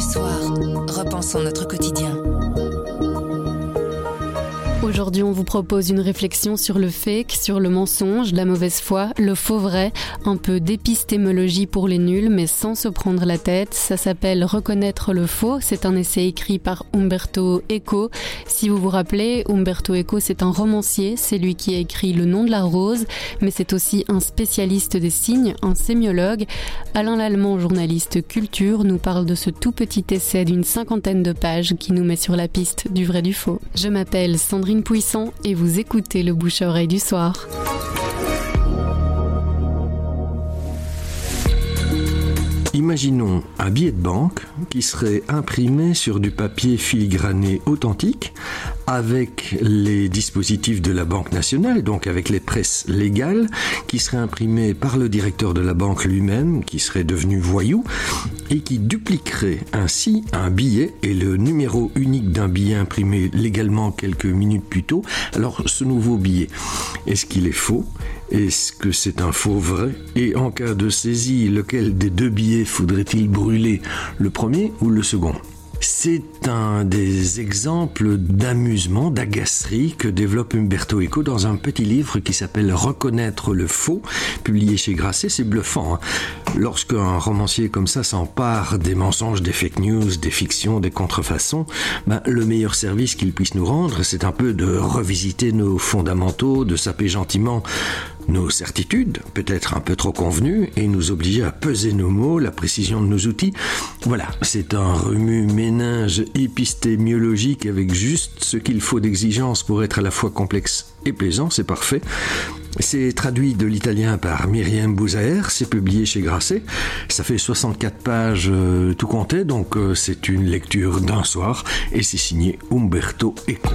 le repensons notre quotidien. Aujourd'hui, on vous propose une réflexion sur le fake, sur le mensonge, la mauvaise foi, le faux vrai, un peu d'épistémologie pour les nuls, mais sans se prendre la tête. Ça s'appelle Reconnaître le faux. C'est un essai écrit par Umberto Eco. Si vous vous rappelez, Umberto Eco, c'est un romancier. C'est lui qui a écrit Le nom de la rose, mais c'est aussi un spécialiste des signes, un sémiologue. Alain Lallemand, journaliste culture, nous parle de ce tout petit essai d'une cinquantaine de pages qui nous met sur la piste du vrai du faux. Je m'appelle Sandrine Puissant et vous écoutez le bouche à oreille du soir. Imaginons un billet de banque qui serait imprimé sur du papier filigrané authentique avec les dispositifs de la Banque nationale, donc avec les presses légales, qui seraient imprimées par le directeur de la banque lui-même, qui serait devenu voyou, et qui dupliquerait ainsi un billet et le numéro unique d'un billet imprimé légalement quelques minutes plus tôt. Alors ce nouveau billet, est-ce qu'il est faux? Est-ce que c'est un faux vrai? Et en cas de saisie, lequel des deux billets faudrait-il brûler Le premier ou le second? C'est un des exemples d'amusement, d'agacerie que développe Umberto Eco dans un petit livre qui s'appelle Reconnaître le faux, publié chez Grasset. C'est bluffant. Hein Lorsqu'un romancier comme ça s'empare des mensonges, des fake news, des fictions, des contrefaçons, ben, le meilleur service qu'il puisse nous rendre, c'est un peu de revisiter nos fondamentaux, de saper gentiment nos certitudes, peut-être un peu trop convenues, et nous obliger à peser nos mots, la précision de nos outils. Voilà, c'est un remue-ménage épistémiologique avec juste ce qu'il faut d'exigence pour être à la fois complexe et plaisant, c'est parfait. C'est traduit de l'italien par Myriam Bouzaer, c'est publié chez Grasset. Ça fait 64 pages euh, tout compté, donc euh, c'est une lecture d'un soir, et c'est signé Umberto Eco.